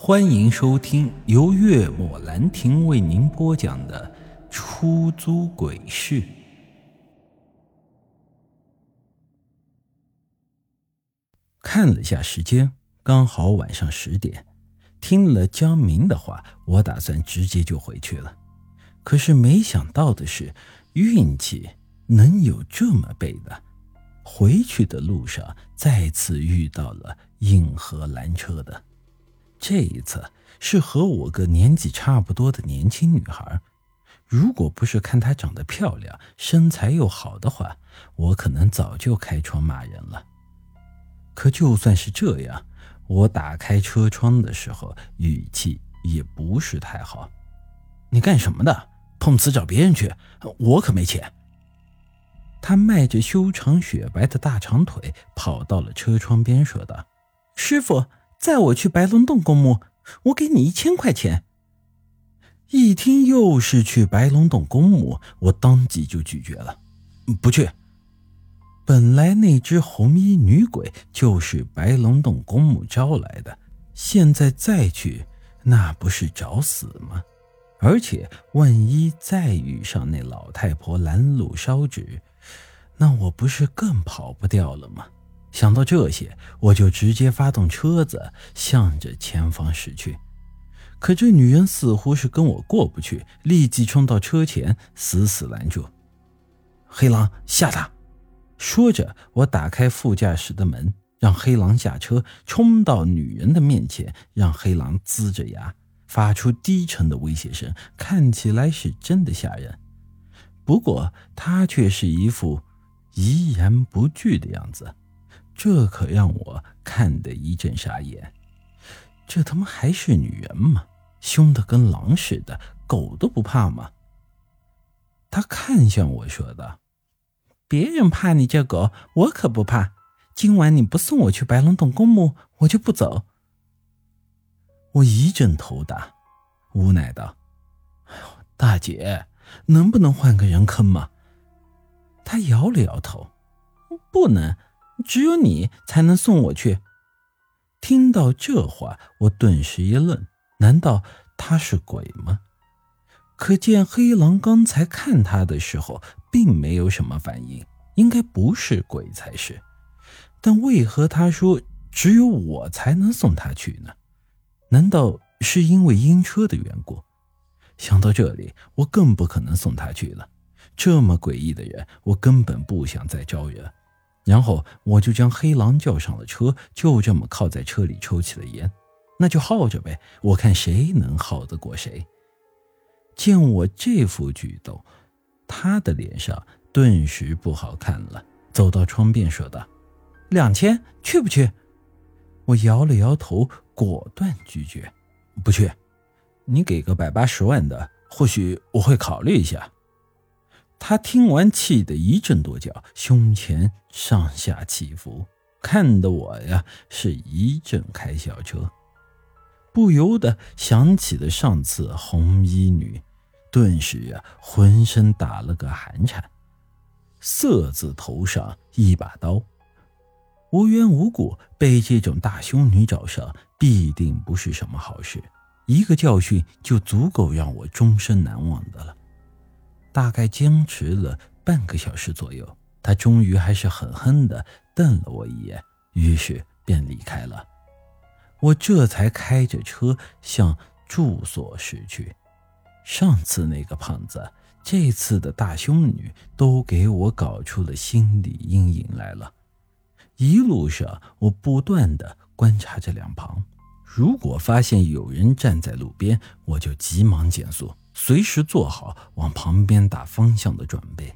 欢迎收听由月末兰亭为您播讲的《出租鬼市》。看了下时间，刚好晚上十点。听了江明的话，我打算直接就回去了。可是没想到的是，运气能有这么背的。回去的路上，再次遇到了硬核拦车的。这一次是和我个年纪差不多的年轻女孩，如果不是看她长得漂亮、身材又好的话，我可能早就开窗骂人了。可就算是这样，我打开车窗的时候语气也不是太好。你干什么的？碰瓷找别人去？我可没钱。她迈着修长雪白的大长腿跑到了车窗边，说道：“师傅。”载我去白龙洞公墓，我给你一千块钱。一听又是去白龙洞公墓，我当即就拒绝了，不去。本来那只红衣女鬼就是白龙洞公墓招来的，现在再去，那不是找死吗？而且万一再遇上那老太婆拦路烧纸，那我不是更跑不掉了吗？想到这些，我就直接发动车子，向着前方驶去。可这女人似乎是跟我过不去，立即冲到车前，死死拦住。黑狼下他！说着，我打开副驾驶的门，让黑狼下车，冲到女人的面前，让黑狼龇着牙，发出低沉的威胁声，看起来是真的吓人。不过他却是一副怡然不惧的样子。这可让我看得一阵傻眼，这他妈还是女人吗？凶的跟狼似的，狗都不怕吗？他看向我说道：“别人怕你这狗，我可不怕。今晚你不送我去白龙洞公墓，我就不走。”我一阵头大，无奈道：“哎呦，大姐，能不能换个人坑吗？”他摇了摇头：“不能。”只有你才能送我去。听到这话，我顿时一愣，难道他是鬼吗？可见黑狼刚才看他的时候，并没有什么反应，应该不是鬼才是。但为何他说只有我才能送他去呢？难道是因为晕车的缘故？想到这里，我更不可能送他去了。这么诡异的人，我根本不想再招惹。然后我就将黑狼叫上了车，就这么靠在车里抽起了烟。那就耗着呗，我看谁能耗得过谁。见我这副举动，他的脸上顿时不好看了，走到窗边说道：“两千，去不去？”我摇了摇头，果断拒绝：“不去。你给个百八十万的，或许我会考虑一下。”他听完，气得一阵跺脚，胸前上下起伏，看得我呀是一阵开小车，不由得想起了上次红衣女，顿时呀浑身打了个寒颤。色字头上一把刀，无缘无故被这种大凶女找上，必定不是什么好事。一个教训就足够让我终身难忘的了。大概僵持了半个小时左右，他终于还是狠狠地瞪了我一眼，于是便离开了。我这才开着车向住所驶去。上次那个胖子，这次的大胸女，都给我搞出了心理阴影来了。一路上，我不断地观察着两旁，如果发现有人站在路边，我就急忙减速。随时做好往旁边打方向的准备。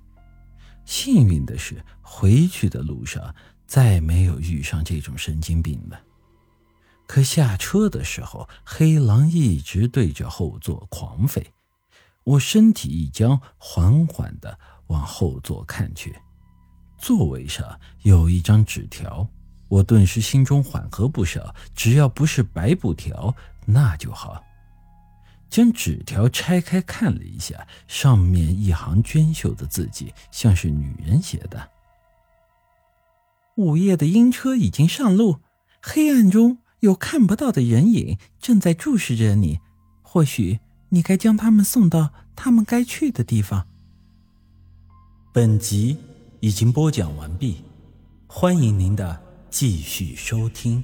幸运的是，回去的路上再没有遇上这种神经病了。可下车的时候，黑狼一直对着后座狂吠。我身体一僵，缓缓地往后座看去，座位上有一张纸条。我顿时心中缓和不少，只要不是白布条，那就好。将纸条拆开看了一下，上面一行娟秀的字迹，像是女人写的。午夜的阴车已经上路，黑暗中有看不到的人影正在注视着你。或许你该将他们送到他们该去的地方。本集已经播讲完毕，欢迎您的继续收听。